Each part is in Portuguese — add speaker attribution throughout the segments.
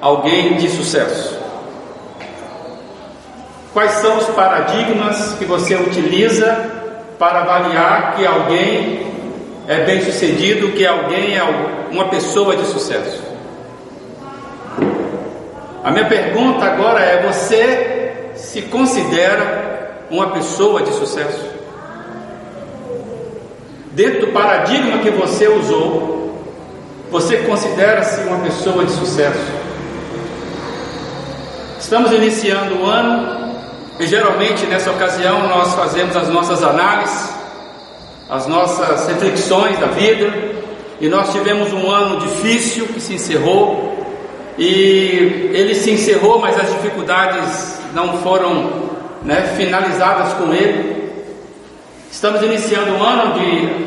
Speaker 1: alguém de sucesso? Quais são os paradigmas que você utiliza para avaliar que alguém é bem sucedido, que alguém é uma pessoa de sucesso? A minha pergunta agora é: você se considera uma pessoa de sucesso? Dentro do paradigma que você usou, você considera-se uma pessoa de sucesso? Estamos iniciando o ano e geralmente nessa ocasião nós fazemos as nossas análises, as nossas reflexões da vida, e nós tivemos um ano difícil que se encerrou, e ele se encerrou, mas as dificuldades não foram né, finalizadas com ele. Estamos iniciando um ano onde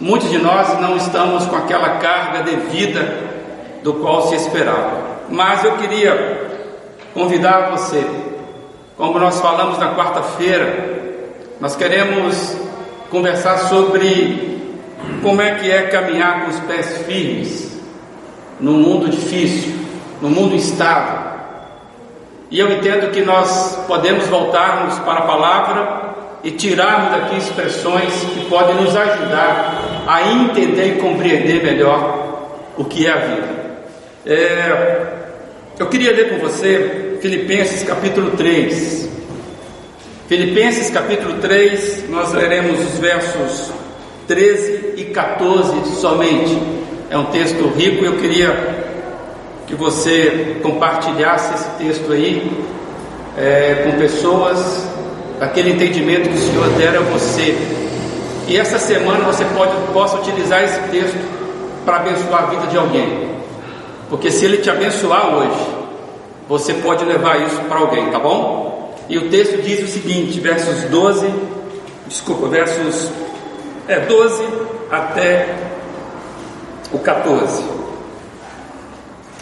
Speaker 1: muitos de nós não estamos com aquela carga devida do qual se esperava. Mas eu queria convidar você, como nós falamos na quarta-feira, nós queremos conversar sobre como é que é caminhar com os pés firmes num mundo difícil, num mundo instável. E eu entendo que nós podemos voltarmos para a palavra e tirarmos daqui expressões que podem nos ajudar a entender e compreender melhor o que é a vida. É, eu queria ler com você Filipenses capítulo 3. Filipenses capítulo 3, nós leremos os versos 13 e 14 somente. É um texto rico e eu queria que você compartilhasse esse texto aí é, com pessoas daquele entendimento que o Senhor der a você. E essa semana você pode, possa utilizar esse texto para abençoar a vida de alguém. Porque se ele te abençoar hoje, você pode levar isso para alguém, tá bom? E o texto diz o seguinte, versos 12, desculpa, versos é 12 até o 14.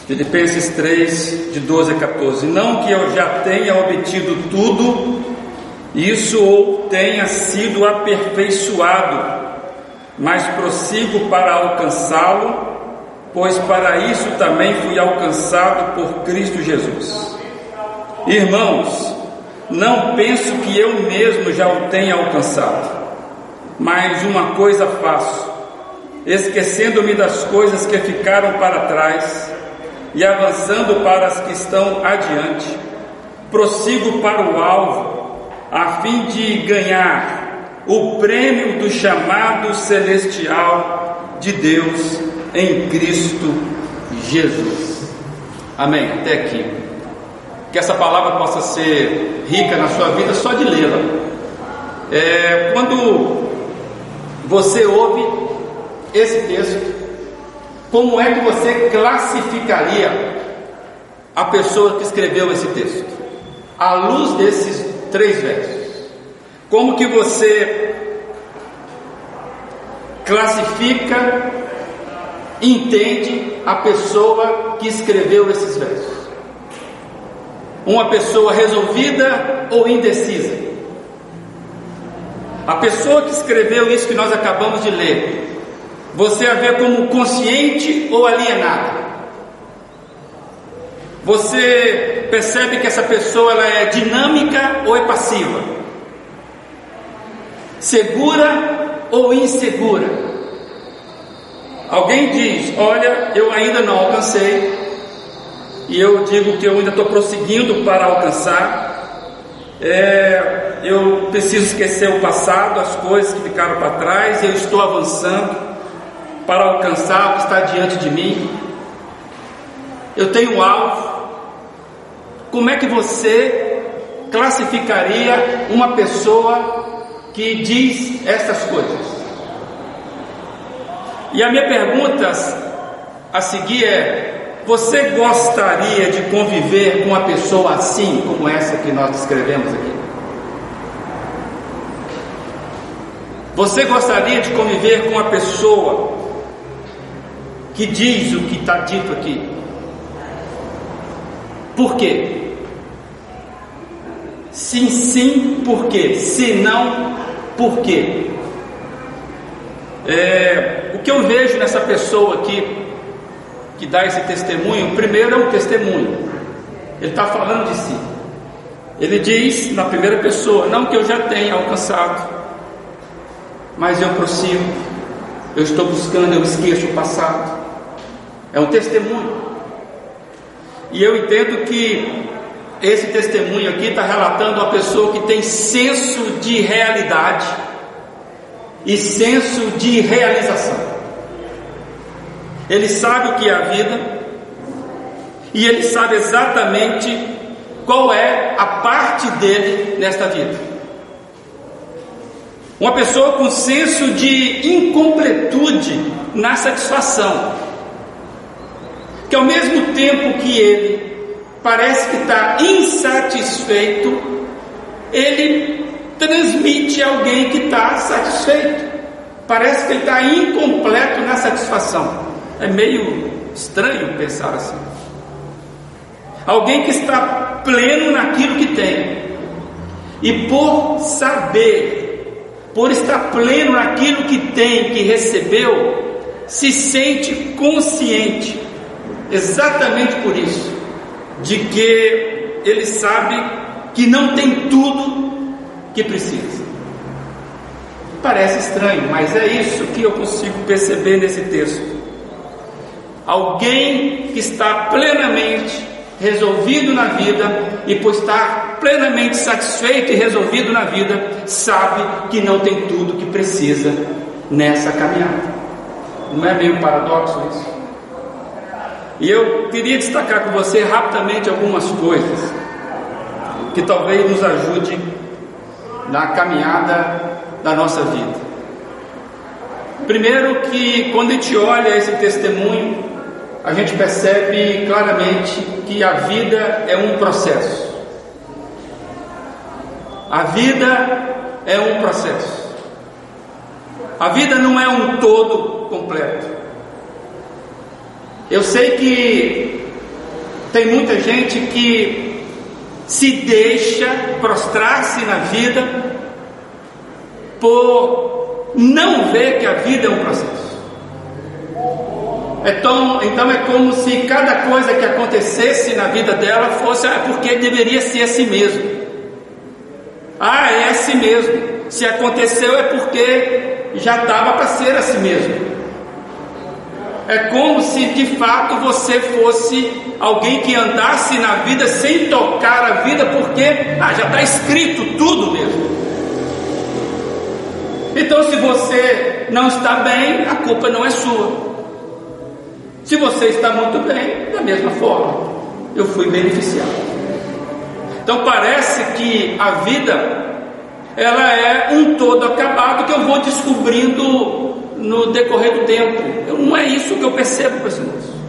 Speaker 1: Filipenses 3, de 12 a 14. Não que eu já tenha obtido tudo isso ou tenha sido aperfeiçoado, mas prossigo para alcançá-lo, pois para isso também fui alcançado por Cristo Jesus. Irmãos, não penso que eu mesmo já o tenha alcançado, mas uma coisa faço, esquecendo-me das coisas que ficaram para trás e avançando para as que estão adiante, prossigo para o alvo a fim de ganhar o prêmio do chamado celestial de Deus em Cristo Jesus. Amém. Até aqui. Que essa palavra possa ser rica na sua vida só de lê-la. É, quando você ouve esse texto, como é que você classificaria a pessoa que escreveu esse texto? À luz desses três versos. Como que você classifica, entende a pessoa que escreveu esses versos? Uma pessoa resolvida ou indecisa? A pessoa que escreveu isso que nós acabamos de ler, você a vê como consciente ou alienada? Você percebe que essa pessoa ela é dinâmica ou é passiva? Segura ou insegura? Alguém diz: Olha, eu ainda não alcancei, e eu digo que eu ainda estou prosseguindo para alcançar. É, eu preciso esquecer o passado, as coisas que ficaram para trás, eu estou avançando para alcançar o que está diante de mim. Eu tenho um alvo, como é que você classificaria uma pessoa que diz essas coisas? E a minha pergunta a seguir é: você gostaria de conviver com uma pessoa assim, como essa que nós descrevemos aqui? Você gostaria de conviver com uma pessoa que diz o que está dito aqui? Por quê? Sim, sim, por quê? Se não, por quê? É, o que eu vejo nessa pessoa aqui, que dá esse testemunho, primeiro é um testemunho. Ele está falando de si. Ele diz na primeira pessoa, não que eu já tenha alcançado, mas eu prossigo, eu estou buscando, eu esqueço o passado. É um testemunho. E eu entendo que esse testemunho aqui está relatando uma pessoa que tem senso de realidade e senso de realização. Ele sabe o que é a vida e ele sabe exatamente qual é a parte dele nesta vida. Uma pessoa com senso de incompletude na satisfação, que ao mesmo tempo que ele parece que está insatisfeito, ele transmite alguém que está satisfeito. Parece que ele está incompleto na satisfação. É meio estranho pensar assim. Alguém que está pleno naquilo que tem. E por saber, por estar pleno naquilo que tem, que recebeu, se sente consciente, exatamente por isso, de que ele sabe que não tem tudo que precisa. Parece estranho, mas é isso que eu consigo perceber nesse texto. Alguém que está plenamente resolvido na vida e por estar plenamente satisfeito e resolvido na vida, sabe que não tem tudo que precisa nessa caminhada. Não é meio paradoxo isso? E eu queria destacar com você rapidamente algumas coisas que talvez nos ajude na caminhada da nossa vida. Primeiro que quando a gente olha esse testemunho, a gente percebe claramente que a vida é um processo. A vida é um processo. A vida não é um todo completo. Eu sei que tem muita gente que se deixa prostrar-se na vida por não ver que a vida é um processo. Então, então é como se cada coisa que acontecesse na vida dela fosse ah, porque deveria ser assim mesmo. Ah, é assim mesmo. Se aconteceu é porque já estava para ser assim mesmo. É como se de fato você fosse alguém que andasse na vida sem tocar a vida, porque ah, já está escrito tudo mesmo. Então, se você não está bem, a culpa não é sua. Se você está muito bem, da mesma forma, eu fui beneficiado. Então parece que a vida ela é um todo acabado que eu vou descobrindo no decorrer do tempo. Eu, não é isso que eu percebo moço.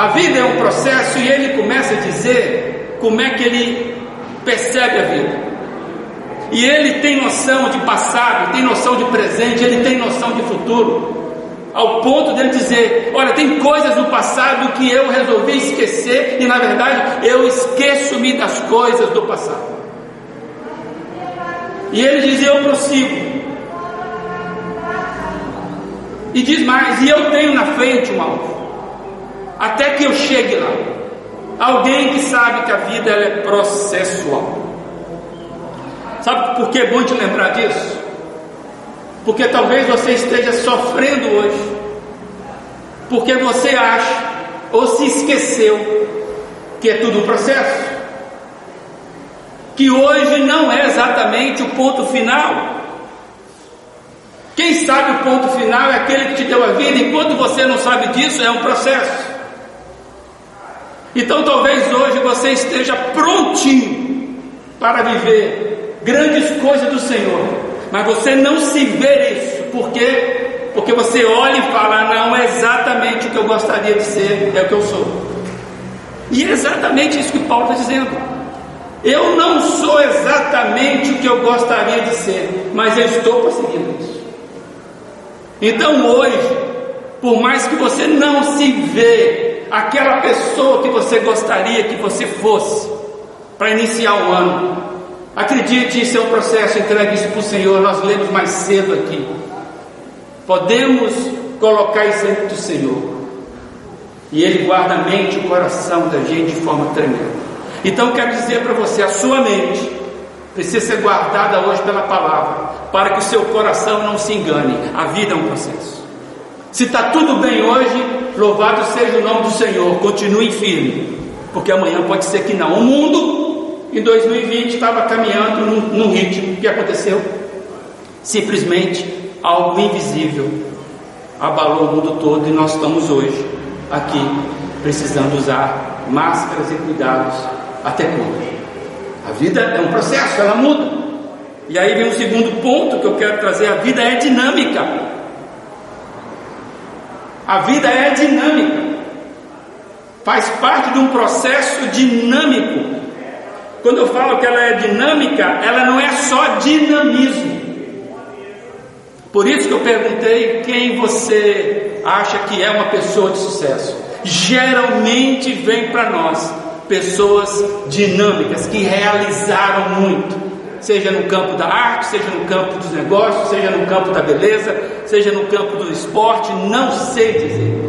Speaker 1: A vida é um processo e ele começa a dizer como é que ele percebe a vida. E ele tem noção de passado, tem noção de presente, ele tem noção de futuro ao ponto dele dizer: Olha, tem coisas no passado que eu resolvi esquecer, e na verdade eu esqueço-me das coisas do passado. E ele diz: Eu prossigo. E diz mais: E eu tenho na frente um alvo, até que eu chegue lá. Alguém que sabe que a vida é processual. Sabe por que é bom te lembrar disso? Porque talvez você esteja sofrendo hoje, porque você acha ou se esqueceu que é tudo um processo, que hoje não é exatamente o ponto final. Quem sabe o ponto final é aquele que te deu a vida, enquanto você não sabe disso, é um processo. Então talvez hoje você esteja prontinho para viver grandes coisas do Senhor mas você não se vê isso, por quê? Porque você olha e fala, não é exatamente o que eu gostaria de ser, é o que eu sou. E é exatamente isso que Paulo está dizendo. Eu não sou exatamente o que eu gostaria de ser, mas eu estou conseguindo isso. Então hoje, por mais que você não se vê aquela pessoa que você gostaria que você fosse para iniciar o ano, Acredite, isso é um processo, entregue isso para o Senhor. Nós lemos mais cedo aqui. Podemos colocar isso diante do Senhor. E Ele guarda a mente e o coração da gente de forma tremenda. Então quero dizer para você, a sua mente precisa ser guardada hoje pela palavra, para que o seu coração não se engane. A vida é um processo. Se está tudo bem hoje, louvado seja o nome do Senhor, continue firme, porque amanhã pode ser que não. O mundo em 2020 estava caminhando num, num ritmo. O que aconteceu? Simplesmente algo invisível abalou o mundo todo e nós estamos hoje aqui precisando usar máscaras e cuidados até quando? A vida é um processo, ela muda. E aí vem um segundo ponto que eu quero trazer: a vida é dinâmica. A vida é dinâmica. Faz parte de um processo dinâmico. Quando eu falo que ela é dinâmica, ela não é só dinamismo. Por isso que eu perguntei quem você acha que é uma pessoa de sucesso. Geralmente vem para nós pessoas dinâmicas que realizaram muito, seja no campo da arte, seja no campo dos negócios, seja no campo da beleza, seja no campo do esporte, não sei dizer.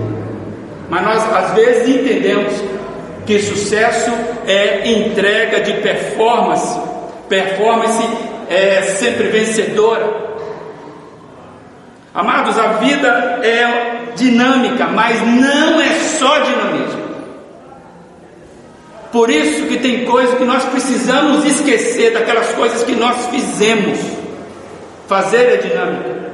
Speaker 1: Mas nós às vezes entendemos que sucesso é entrega de performance, performance é sempre vencedora. Amados, a vida é dinâmica, mas não é só dinamismo. Por isso que tem coisas que nós precisamos esquecer daquelas coisas que nós fizemos. Fazer é dinâmica.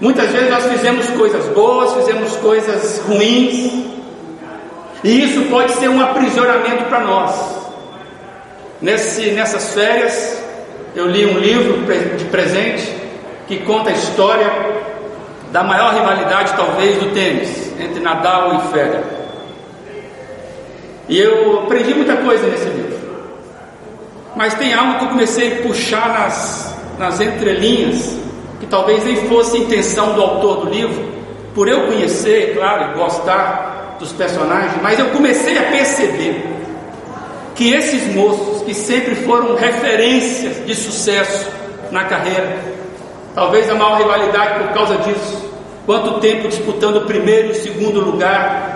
Speaker 1: Muitas vezes nós fizemos coisas boas, fizemos coisas ruins, e isso pode ser um aprisionamento para nós. Nesse, nessas férias, eu li um livro de presente que conta a história da maior rivalidade, talvez, do tênis entre Nadal e Federer. E eu aprendi muita coisa nesse livro. Mas tem algo que eu comecei a puxar nas, nas entrelinhas, que talvez nem fosse intenção do autor do livro, por eu conhecer, claro, e gostar dos personagens, mas eu comecei a perceber que esses moços que sempre foram referências de sucesso na carreira, talvez a maior rivalidade por causa disso, quanto tempo disputando o primeiro e o segundo lugar,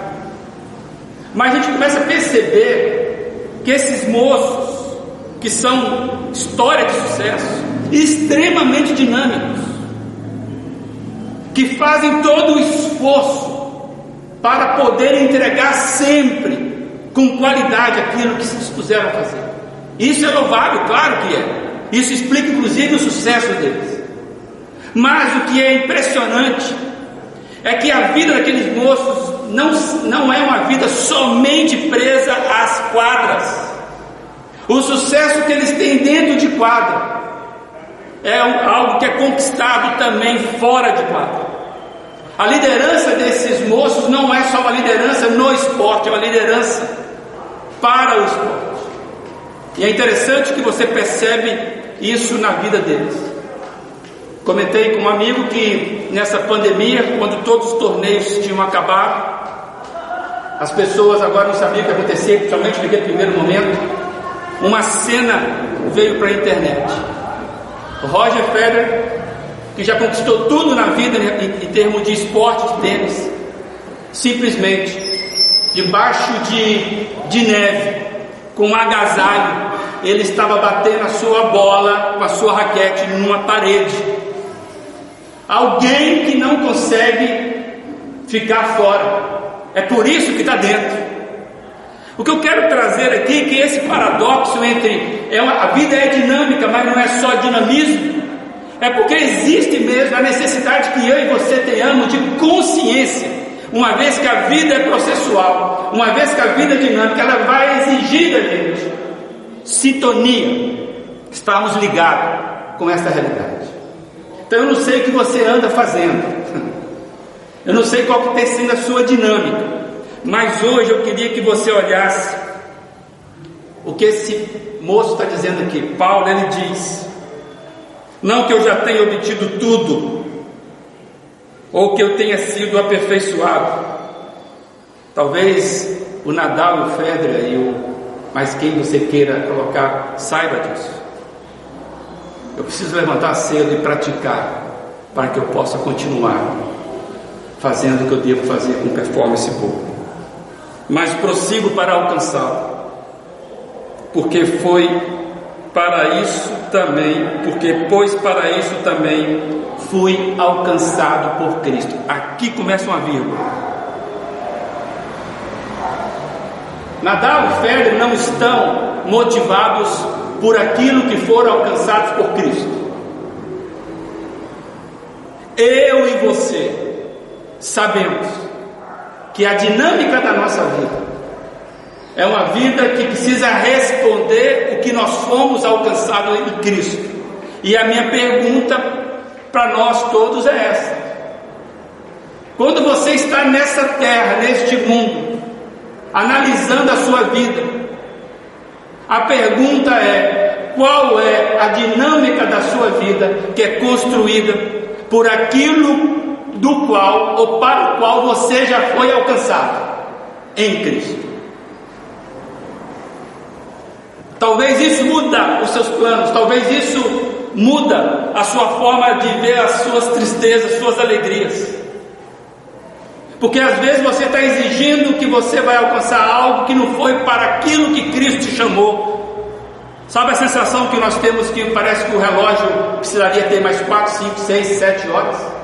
Speaker 1: mas a gente começa a perceber que esses moços, que são história de sucesso, extremamente dinâmicos, que fazem todo o esforço para poder entregar sempre com qualidade aquilo que se dispuseram a fazer. Isso é louvável, claro que é. Isso explica inclusive o sucesso deles. Mas o que é impressionante é que a vida daqueles moços não, não é uma vida somente presa às quadras. O sucesso que eles têm dentro de quadra é algo que é conquistado também fora de quadra. A liderança desses moços não é só uma liderança no esporte, é uma liderança para o esporte. E é interessante que você percebe isso na vida deles. Comentei com um amigo que nessa pandemia, quando todos os torneios tinham acabado, as pessoas agora não sabiam o que acontecia, principalmente naquele primeiro momento. Uma cena veio para a internet. Roger Federer, que já conquistou tudo na vida em, em termos de esporte de tênis, simplesmente debaixo de, de neve, com um agasalho, ele estava batendo a sua bola com a sua raquete numa parede. Alguém que não consegue ficar fora. É por isso que está dentro. O que eu quero trazer aqui é que esse paradoxo entre é uma, a vida é dinâmica, mas não é só dinamismo, é porque existe mesmo a necessidade que eu e você tenhamos de consciência, uma vez que a vida é processual, uma vez que a vida é dinâmica, ela vai exigir da gente sintonia, estarmos ligados com essa realidade. Então eu não sei o que você anda fazendo. Eu não sei qual que tem sido a sua dinâmica, mas hoje eu queria que você olhasse o que esse moço está dizendo aqui. Paulo ele diz: não que eu já tenha obtido tudo, ou que eu tenha sido aperfeiçoado. Talvez o Nadal, o Federer e o mas quem você queira colocar, saiba disso. Eu preciso levantar cedo e praticar para que eu possa continuar fazendo o que eu devo fazer com performance boa, mas prossigo para alcançá-lo, porque foi para isso também, porque pois para isso também fui alcançado por Cristo. Aqui começa uma vírgula. Nadal e Ferrer não estão motivados por aquilo que foram alcançados por Cristo. Eu e você sabemos que a dinâmica da nossa vida é uma vida que precisa responder o que nós fomos alcançados em Cristo. E a minha pergunta para nós todos é essa: quando você está nessa terra, neste mundo, analisando a sua vida, a pergunta é: qual é a dinâmica da sua vida que é construída por aquilo do qual ou para o qual você já foi alcançado em Cristo? Talvez isso muda os seus planos, talvez isso muda a sua forma de ver as suas tristezas, suas alegrias. Porque às vezes você está exigindo que você vai alcançar algo que não foi para aquilo que Cristo te chamou. Sabe a sensação que nós temos que parece que o relógio precisaria ter mais 4, 5, 6, 7 horas?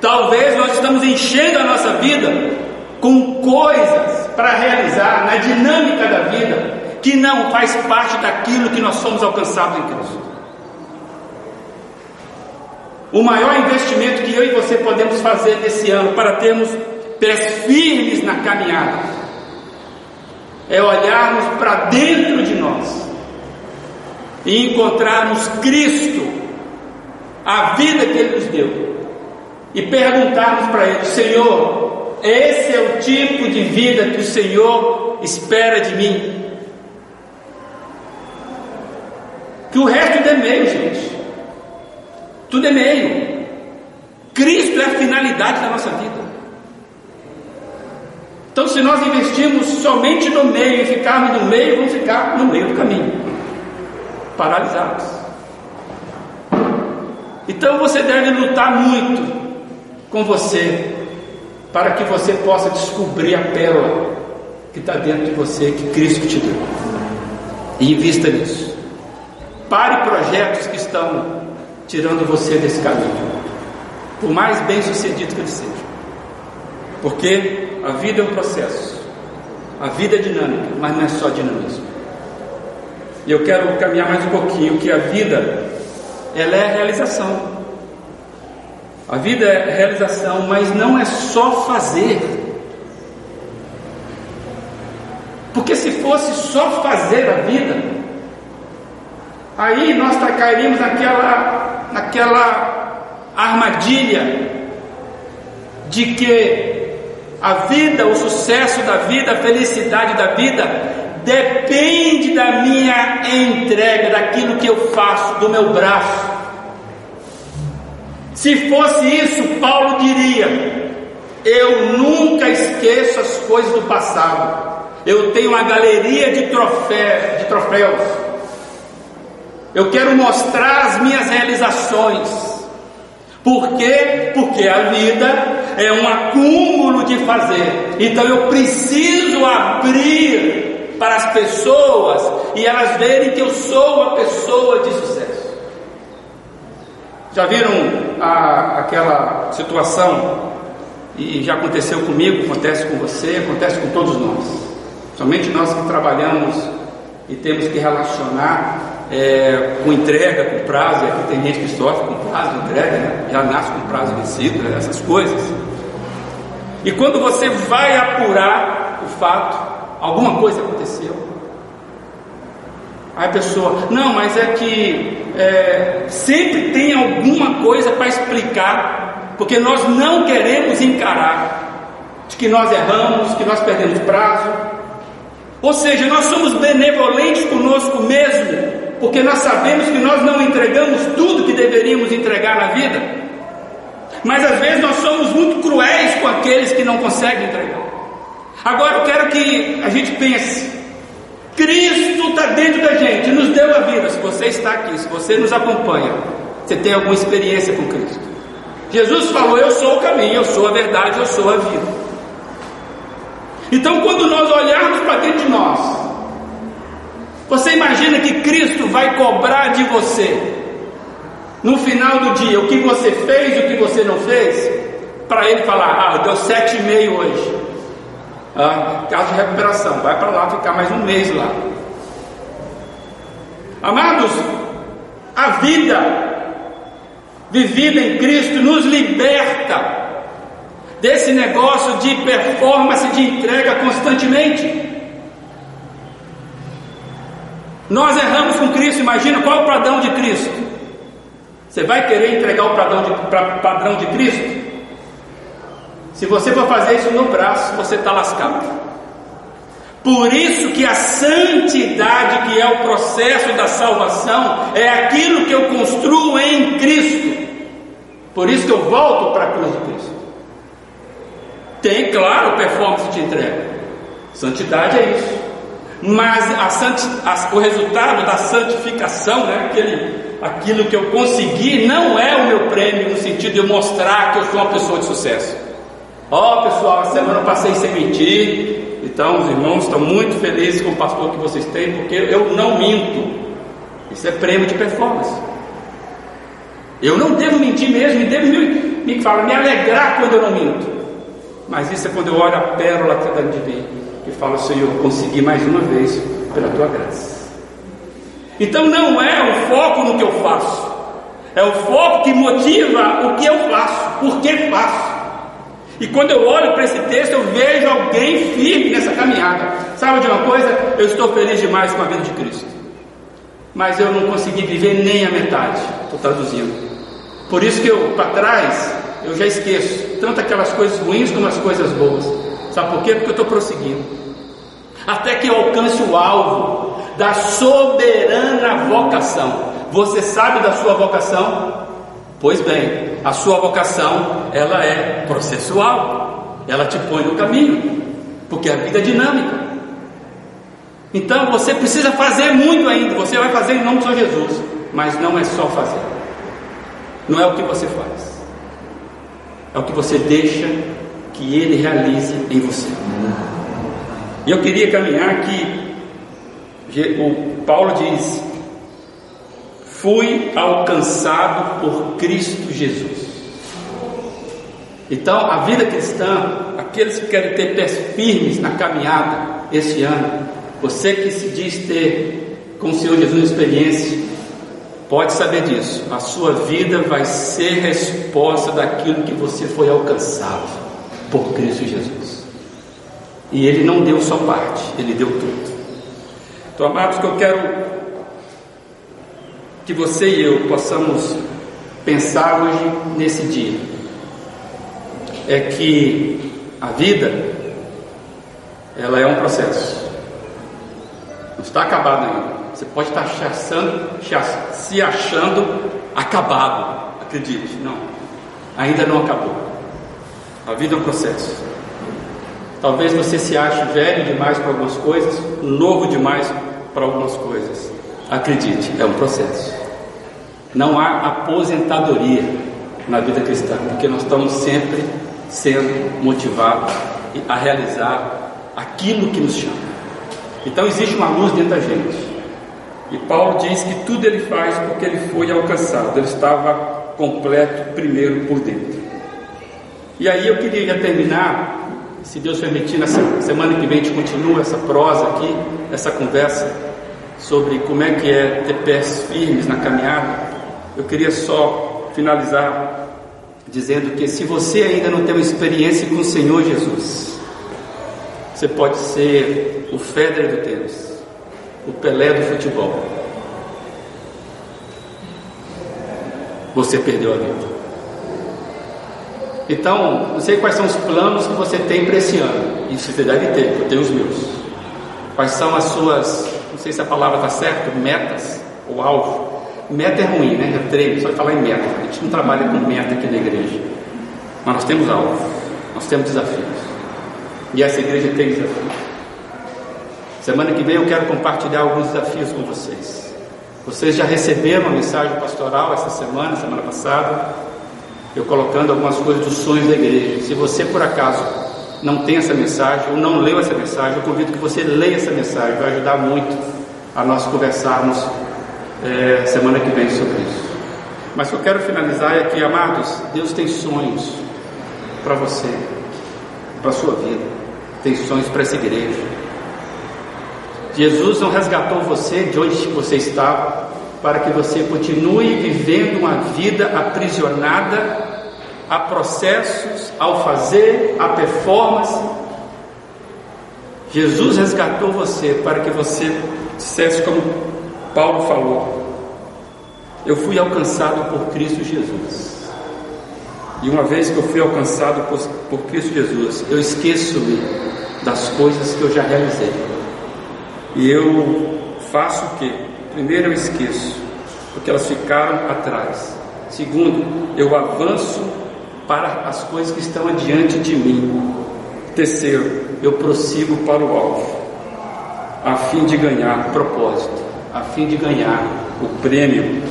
Speaker 1: Talvez nós estamos enchendo a nossa vida com coisas para realizar na dinâmica da vida que não faz parte daquilo que nós somos alcançados em Cristo. O maior investimento que eu e você podemos fazer nesse ano para termos pés firmes na caminhada é olharmos para dentro de nós e encontrarmos Cristo, a vida que Ele nos deu, e perguntarmos para Ele: Senhor, esse é o tipo de vida que o Senhor espera de mim? Que o resto é meio, gente. Tudo é meio. Cristo é a finalidade da nossa vida. Então, se nós investirmos somente no meio e ficarmos no meio, vamos ficar no meio do caminho, paralisados. Então, você deve lutar muito com você, para que você possa descobrir a pérola que está dentro de você, que Cristo te deu. E invista nisso. Pare projetos que estão tirando você desse caminho, por mais bem sucedido que ele seja. Porque a vida é um processo, a vida é dinâmica, mas não é só dinamismo. E eu quero caminhar mais um pouquinho, que a vida, ela é realização. A vida é realização, mas não é só fazer. Porque se fosse só fazer a vida, Aí nós cairíamos naquela, naquela armadilha de que a vida, o sucesso da vida, a felicidade da vida depende da minha entrega, daquilo que eu faço, do meu braço. Se fosse isso, Paulo diria: Eu nunca esqueço as coisas do passado. Eu tenho uma galeria de, trofé, de troféus eu quero mostrar as minhas realizações. Por quê? Porque a vida é um acúmulo de fazer. Então eu preciso abrir para as pessoas e elas verem que eu sou uma pessoa de sucesso. Já viram a, aquela situação? E já aconteceu comigo, acontece com você, acontece com todos nós. Somente nós que trabalhamos e temos que relacionar é, com entrega, com prazo, e aqui tem gente que sofre com prazo entrega, né? já nasce com prazo vencido, né? essas coisas. E quando você vai apurar o fato, alguma coisa aconteceu. Aí a pessoa, não, mas é que é, sempre tem alguma coisa para explicar, porque nós não queremos encarar de que nós erramos, que nós perdemos prazo. Ou seja, nós somos benevolentes conosco mesmo, porque nós sabemos que nós não entregamos tudo que deveríamos entregar na vida, mas às vezes nós somos muito cruéis com aqueles que não conseguem entregar. Agora eu quero que a gente pense: Cristo está dentro da gente, nos deu a vida. Se você está aqui, se você nos acompanha, você tem alguma experiência com Cristo. Jesus falou: Eu sou o caminho, eu sou a verdade, eu sou a vida. Então, quando nós olharmos para dentro de nós, você imagina que Cristo vai cobrar de você, no final do dia, o que você fez e o que você não fez, para ele falar: Ah, deu sete e meio hoje. Ah, caso de recuperação, vai para lá ficar mais um mês lá. Amados, a vida vivida em Cristo nos liberta desse negócio de performance, de entrega constantemente. Nós erramos com Cristo, imagina qual é o padrão de Cristo. Você vai querer entregar o padrão de, pra, padrão de Cristo? Se você for fazer isso no braço, você está lascado. Por isso que a santidade, que é o processo da salvação, é aquilo que eu construo em Cristo. Por isso que eu volto para a cruz de Cristo. Tem, claro, performance de entrega. Santidade é isso. Mas a santi, a, o resultado da santificação, né, aquele, aquilo que eu consegui, não é o meu prêmio no sentido de eu mostrar que eu sou uma pessoa de sucesso. Ó oh, pessoal, a semana passei sem mentir, então, os irmãos estão muito felizes com o pastor que vocês têm, porque eu não minto. Isso é prêmio de performance. Eu não devo mentir mesmo, e devo me, me, fala, me alegrar quando eu não minto. Mas isso é quando eu olho a pérola que está de mim e falo, Senhor, consegui mais uma vez pela tua graça. Então não é o foco no que eu faço, é o foco que motiva o que eu faço, por que faço. E quando eu olho para esse texto, eu vejo alguém firme nessa caminhada. Sabe de uma coisa? Eu estou feliz demais com a vida de Cristo. Mas eu não consegui viver nem a metade. Estou traduzindo. Por isso que eu, para trás, eu já esqueço. Tanto aquelas coisas ruins como as coisas boas. Sabe por quê? Porque eu estou prosseguindo. Até que eu alcance o alvo da soberana vocação. Você sabe da sua vocação? Pois bem, a sua vocação, ela é processual. Ela te põe no caminho, porque a vida é dinâmica. Então você precisa fazer muito ainda. Você vai fazer em nome de Jesus, mas não é só fazer. Não é o que você faz. É o que você deixa que ele realize em você. E eu queria caminhar que o Paulo diz: fui alcançado por Cristo Jesus. Então, a vida cristã, aqueles que querem ter pés firmes na caminhada este ano, você que se diz ter com o Senhor Jesus experiência, pode saber disso. A sua vida vai ser resposta daquilo que você foi alcançado por Cristo Jesus. E Ele não deu só parte, Ele deu tudo. Então, amados, que eu quero que você e eu possamos pensar hoje nesse dia é que a vida ela é um processo. Não está acabado ainda. Você pode estar se achando acabado. Acredite, não. Ainda não acabou. A vida é um processo. Talvez você se ache velho demais para algumas coisas, novo demais para algumas coisas. Acredite, é um processo. Não há aposentadoria na vida cristã, porque nós estamos sempre sendo motivados a realizar aquilo que nos chama. Então existe uma luz dentro da gente. E Paulo diz que tudo ele faz porque ele foi alcançado, ele estava completo primeiro por dentro. E aí eu queria terminar, se Deus permitir, nessa semana que vem a gente continua essa prosa aqui, essa conversa sobre como é que é ter pés firmes na caminhada. Eu queria só finalizar dizendo que se você ainda não tem uma experiência com o Senhor Jesus, você pode ser o Federer do tênis, o Pelé do futebol. Você perdeu a vida. Então, não sei quais são os planos que você tem para esse ano. Isso você deve ter, eu tenho os meus. Quais são as suas, não sei se a palavra está certa, metas ou alvo. Meta é ruim, né? É treino, só falar em meta. A gente não trabalha com meta aqui na igreja. Mas nós temos alvo, nós temos desafios. E essa igreja tem desafios. Semana que vem eu quero compartilhar alguns desafios com vocês. Vocês já receberam a mensagem pastoral essa semana, semana passada. eu colocando algumas coisas dos sonhos da igreja. Se você por acaso não tem essa mensagem ou não leu essa mensagem, eu convido que você leia essa mensagem, vai ajudar muito a nós conversarmos é, semana que vem sobre isso. Mas eu quero finalizar é que, amados, Deus tem sonhos para você, para a sua vida, tem sonhos para essa igreja. Jesus não resgatou você de onde você estava para que você continue vivendo uma vida aprisionada a processos, ao fazer, a performance. Jesus resgatou você para que você dissesse como Paulo falou: Eu fui alcançado por Cristo Jesus. E uma vez que eu fui alcançado por, por Cristo Jesus, eu esqueço-me das coisas que eu já realizei. E eu faço o que? Primeiro, eu esqueço, porque elas ficaram atrás. Segundo, eu avanço para as coisas que estão adiante de mim. Terceiro, eu prossigo para o alvo, a fim de ganhar propósito, a fim de ganhar o prêmio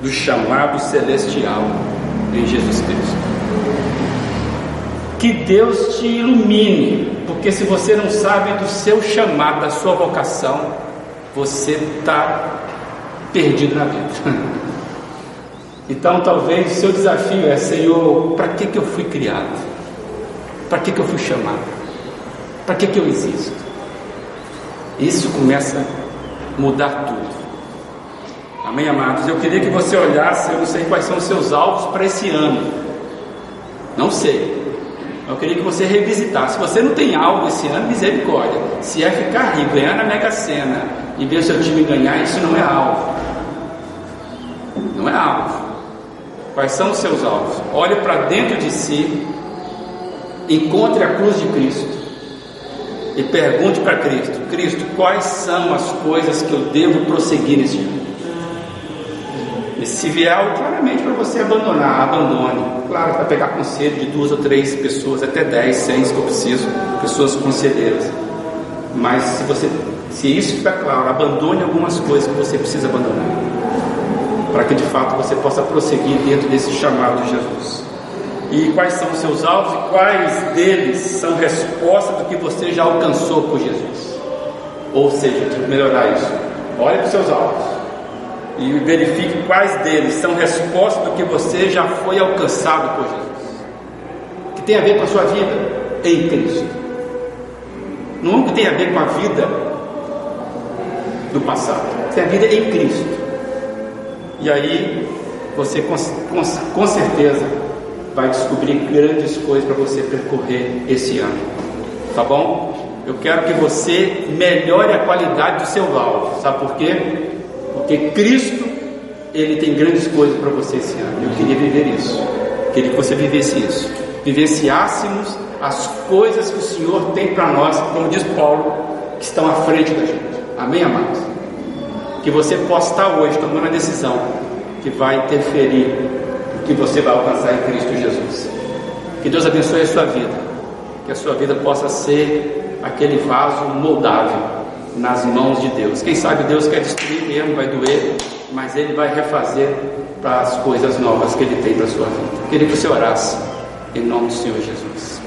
Speaker 1: do chamado celestial em Jesus Cristo. Que Deus te ilumine, porque se você não sabe do seu chamado, da sua vocação, você está perdido na vida. Então, talvez o seu desafio é: Senhor, para que, que eu fui criado? Para que, que eu fui chamado? Para que, que eu existo? Isso começa mudar tudo. Amém, amados? Eu queria que você olhasse, eu não sei quais são os seus alvos para esse ano. Não sei. Eu queria que você revisitasse. Se você não tem algo esse ano, misericórdia. Se é ficar rico, ganhar na Mega Sena e ver seu time ganhar, isso não é alvo. Não é alvo. Quais são os seus alvos? Olhe para dentro de si, encontre a cruz de Cristo e pergunte para Cristo: Cristo, quais são as coisas que eu devo prosseguir nesse ano? E se vier algo claramente para você abandonar, abandone. Claro, para pegar conselho de duas ou três pessoas, até dez, cem, se for preciso, pessoas conselheiras. Mas se você, se isso ficar claro, abandone algumas coisas que você precisa abandonar para que de fato você possa prosseguir dentro desse chamado de Jesus. E quais são os seus alvos e quais deles são resposta do que você já alcançou por Jesus? Ou seja, de melhorar isso, olhe para os seus alvos e verifique quais deles são resposta do que você já foi alcançado por Jesus. Que tem a ver com a sua vida em Cristo. Não que tem a ver com a vida do passado, tem a vida em Cristo. E aí você com, com, com certeza vai descobrir grandes coisas para você percorrer esse ano. Tá bom? Eu quero que você melhore a qualidade do seu alvo. Sabe por quê? Porque Cristo, Ele tem grandes coisas para você esse ano. Eu queria viver isso. Queria que você vivesse isso. Vivenciássemos as coisas que o Senhor tem para nós, como diz Paulo, que estão à frente da gente. Amém, amados? que você possa estar hoje tomando a decisão que vai interferir que você vai alcançar em Cristo Jesus. Que Deus abençoe a sua vida, que a sua vida possa ser aquele vaso moldável nas mãos de Deus. Quem sabe Deus quer destruir mesmo, vai doer, mas Ele vai refazer para as coisas novas que Ele tem para a sua vida. Queria que você orasse em nome do Senhor Jesus.